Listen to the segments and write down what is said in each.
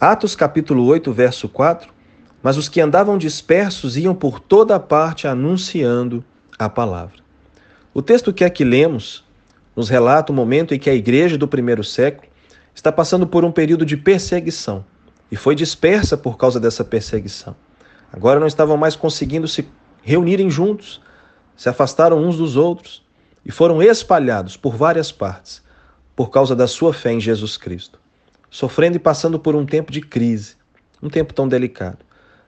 Atos capítulo 8, verso 4. Mas os que andavam dispersos iam por toda a parte anunciando a palavra. O texto que aqui lemos nos relata o momento em que a igreja do primeiro século está passando por um período de perseguição e foi dispersa por causa dessa perseguição. Agora não estavam mais conseguindo se reunirem juntos, se afastaram uns dos outros e foram espalhados por várias partes por causa da sua fé em Jesus Cristo, sofrendo e passando por um tempo de crise, um tempo tão delicado.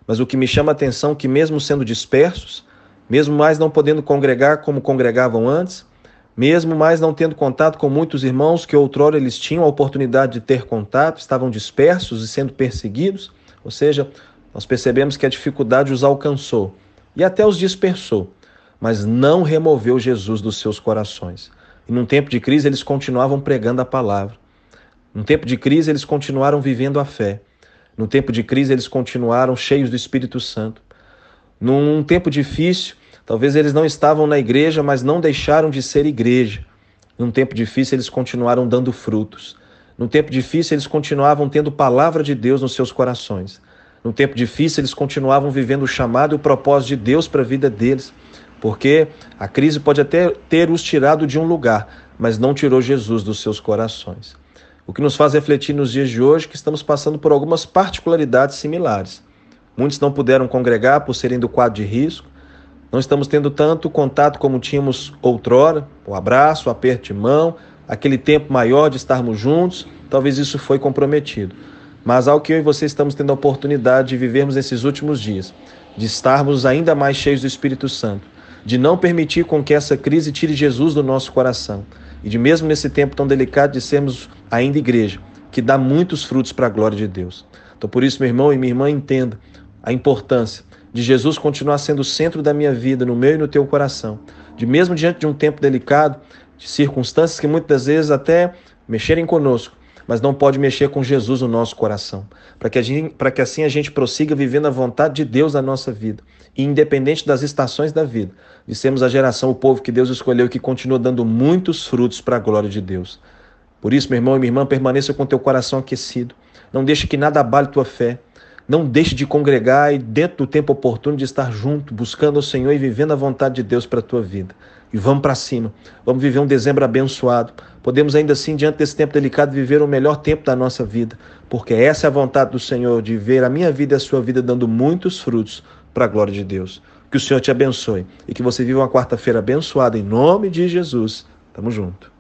Mas o que me chama a atenção é que mesmo sendo dispersos, mesmo mais não podendo congregar como congregavam antes, mesmo mais não tendo contato com muitos irmãos que outrora eles tinham a oportunidade de ter contato, estavam dispersos e sendo perseguidos, ou seja, nós percebemos que a dificuldade os alcançou e até os dispersou, mas não removeu Jesus dos seus corações. E num tempo de crise eles continuavam pregando a palavra. Num tempo de crise eles continuaram vivendo a fé. No tempo de crise eles continuaram cheios do Espírito Santo. Num tempo difícil, talvez eles não estavam na igreja, mas não deixaram de ser igreja. Num tempo difícil eles continuaram dando frutos. Num tempo difícil eles continuavam tendo palavra de Deus nos seus corações. No tempo difícil, eles continuavam vivendo o chamado e o propósito de Deus para a vida deles, porque a crise pode até ter os tirado de um lugar, mas não tirou Jesus dos seus corações. O que nos faz refletir nos dias de hoje é que estamos passando por algumas particularidades similares. Muitos não puderam congregar por serem do quadro de risco, não estamos tendo tanto contato como tínhamos outrora, o abraço, o aperto de mão, aquele tempo maior de estarmos juntos, talvez isso foi comprometido. Mas ao que eu e você estamos tendo a oportunidade de vivermos esses últimos dias, de estarmos ainda mais cheios do Espírito Santo, de não permitir com que essa crise tire Jesus do nosso coração e de mesmo nesse tempo tão delicado de sermos ainda igreja, que dá muitos frutos para a glória de Deus. Então por isso, meu irmão e minha irmã, entenda a importância de Jesus continuar sendo o centro da minha vida, no meu e no teu coração, de mesmo diante de um tempo delicado, de circunstâncias que muitas vezes até mexerem conosco, mas não pode mexer com Jesus no nosso coração, para que, que assim a gente prossiga vivendo a vontade de Deus na nossa vida, e independente das estações da vida, de sermos a geração, o povo que Deus escolheu e que continua dando muitos frutos para a glória de Deus. Por isso, meu irmão e minha irmã, permaneça com teu coração aquecido. Não deixe que nada abale tua fé. Não deixe de congregar e, dentro do tempo oportuno, de estar junto, buscando o Senhor e vivendo a vontade de Deus para a tua vida. E vamos para cima. Vamos viver um dezembro abençoado. Podemos ainda assim, diante desse tempo delicado, viver o melhor tempo da nossa vida. Porque essa é a vontade do Senhor, de ver a minha vida e a sua vida dando muitos frutos para a glória de Deus. Que o Senhor te abençoe e que você viva uma quarta-feira abençoada em nome de Jesus. Tamo junto.